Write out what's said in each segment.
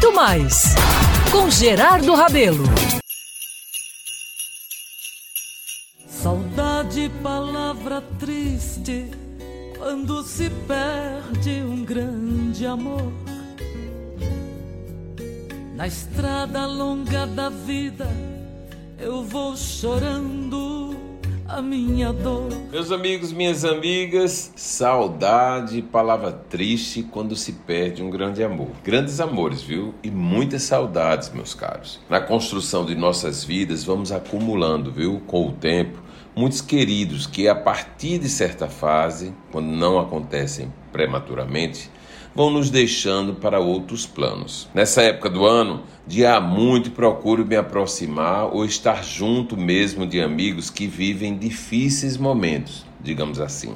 Muito mais com Gerardo Rabelo. Saudade, palavra triste, quando se perde um grande amor. Na estrada longa da vida, eu vou chorando a minha dor. Meus amigos, minhas amigas, saudade, palavra triste quando se perde um grande amor. Grandes amores, viu? E muitas saudades, meus caros. Na construção de nossas vidas, vamos acumulando, viu? Com o tempo, muitos queridos que, a partir de certa fase, quando não acontecem prematuramente, vão nos deixando para outros planos. Nessa época do ano, dia há muito procuro me aproximar ou estar junto mesmo de amigos que vivem difíceis momentos, digamos assim.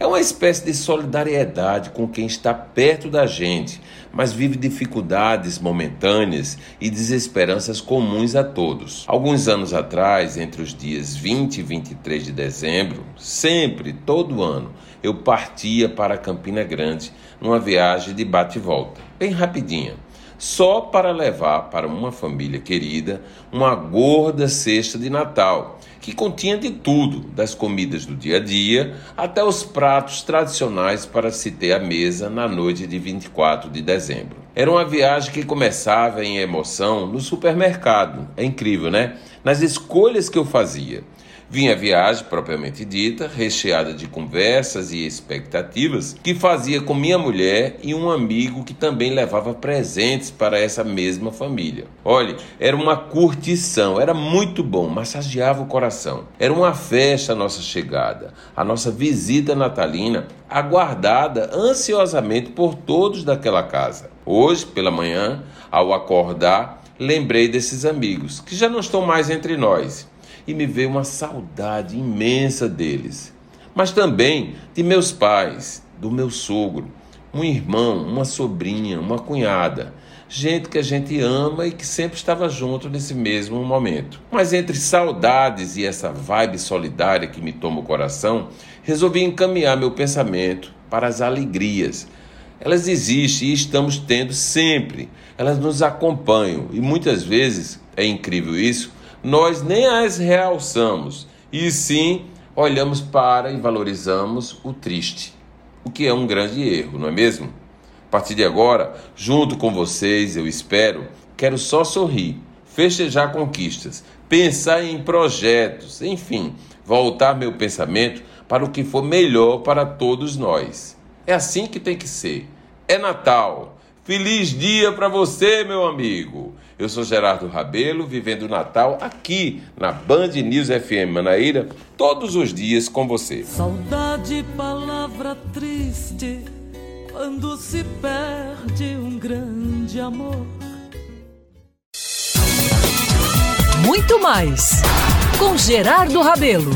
É uma espécie de solidariedade com quem está perto da gente, mas vive dificuldades momentâneas e desesperanças comuns a todos. Alguns anos atrás, entre os dias 20 e 23 de dezembro, sempre, todo ano, eu partia para Campina Grande numa viagem de bate e volta, bem rapidinha só para levar para uma família querida uma gorda cesta de Natal, que continha de tudo, das comidas do dia a dia até os pratos tradicionais para se ter à mesa na noite de 24 de dezembro. Era uma viagem que começava em emoção no supermercado. É incrível, né? Nas escolhas que eu fazia. Vinha a viagem propriamente dita, recheada de conversas e expectativas, que fazia com minha mulher e um amigo que também levava presentes para essa mesma família. Olhe, era uma curtição, era muito bom, massageava o coração. Era uma festa a nossa chegada, a nossa visita natalina, aguardada ansiosamente por todos daquela casa. Hoje, pela manhã, ao acordar, lembrei desses amigos que já não estão mais entre nós e me veio uma saudade imensa deles, mas também de meus pais, do meu sogro, um irmão, uma sobrinha, uma cunhada, gente que a gente ama e que sempre estava junto nesse mesmo momento. Mas entre saudades e essa vibe solidária que me toma o coração, resolvi encaminhar meu pensamento para as alegrias. Elas existem e estamos tendo sempre. Elas nos acompanham e muitas vezes, é incrível isso, nós nem as realçamos, e sim olhamos para e valorizamos o triste, o que é um grande erro, não é mesmo? A partir de agora, junto com vocês, eu espero, quero só sorrir, festejar conquistas, pensar em projetos, enfim, voltar meu pensamento para o que for melhor para todos nós. É assim que tem que ser. É Natal. Feliz dia para você, meu amigo. Eu sou Gerardo Rabelo, vivendo o Natal aqui na Band News FM Manaíra, todos os dias com você. Saudade, palavra triste, quando se perde um grande amor. Muito mais com Gerardo Rabelo.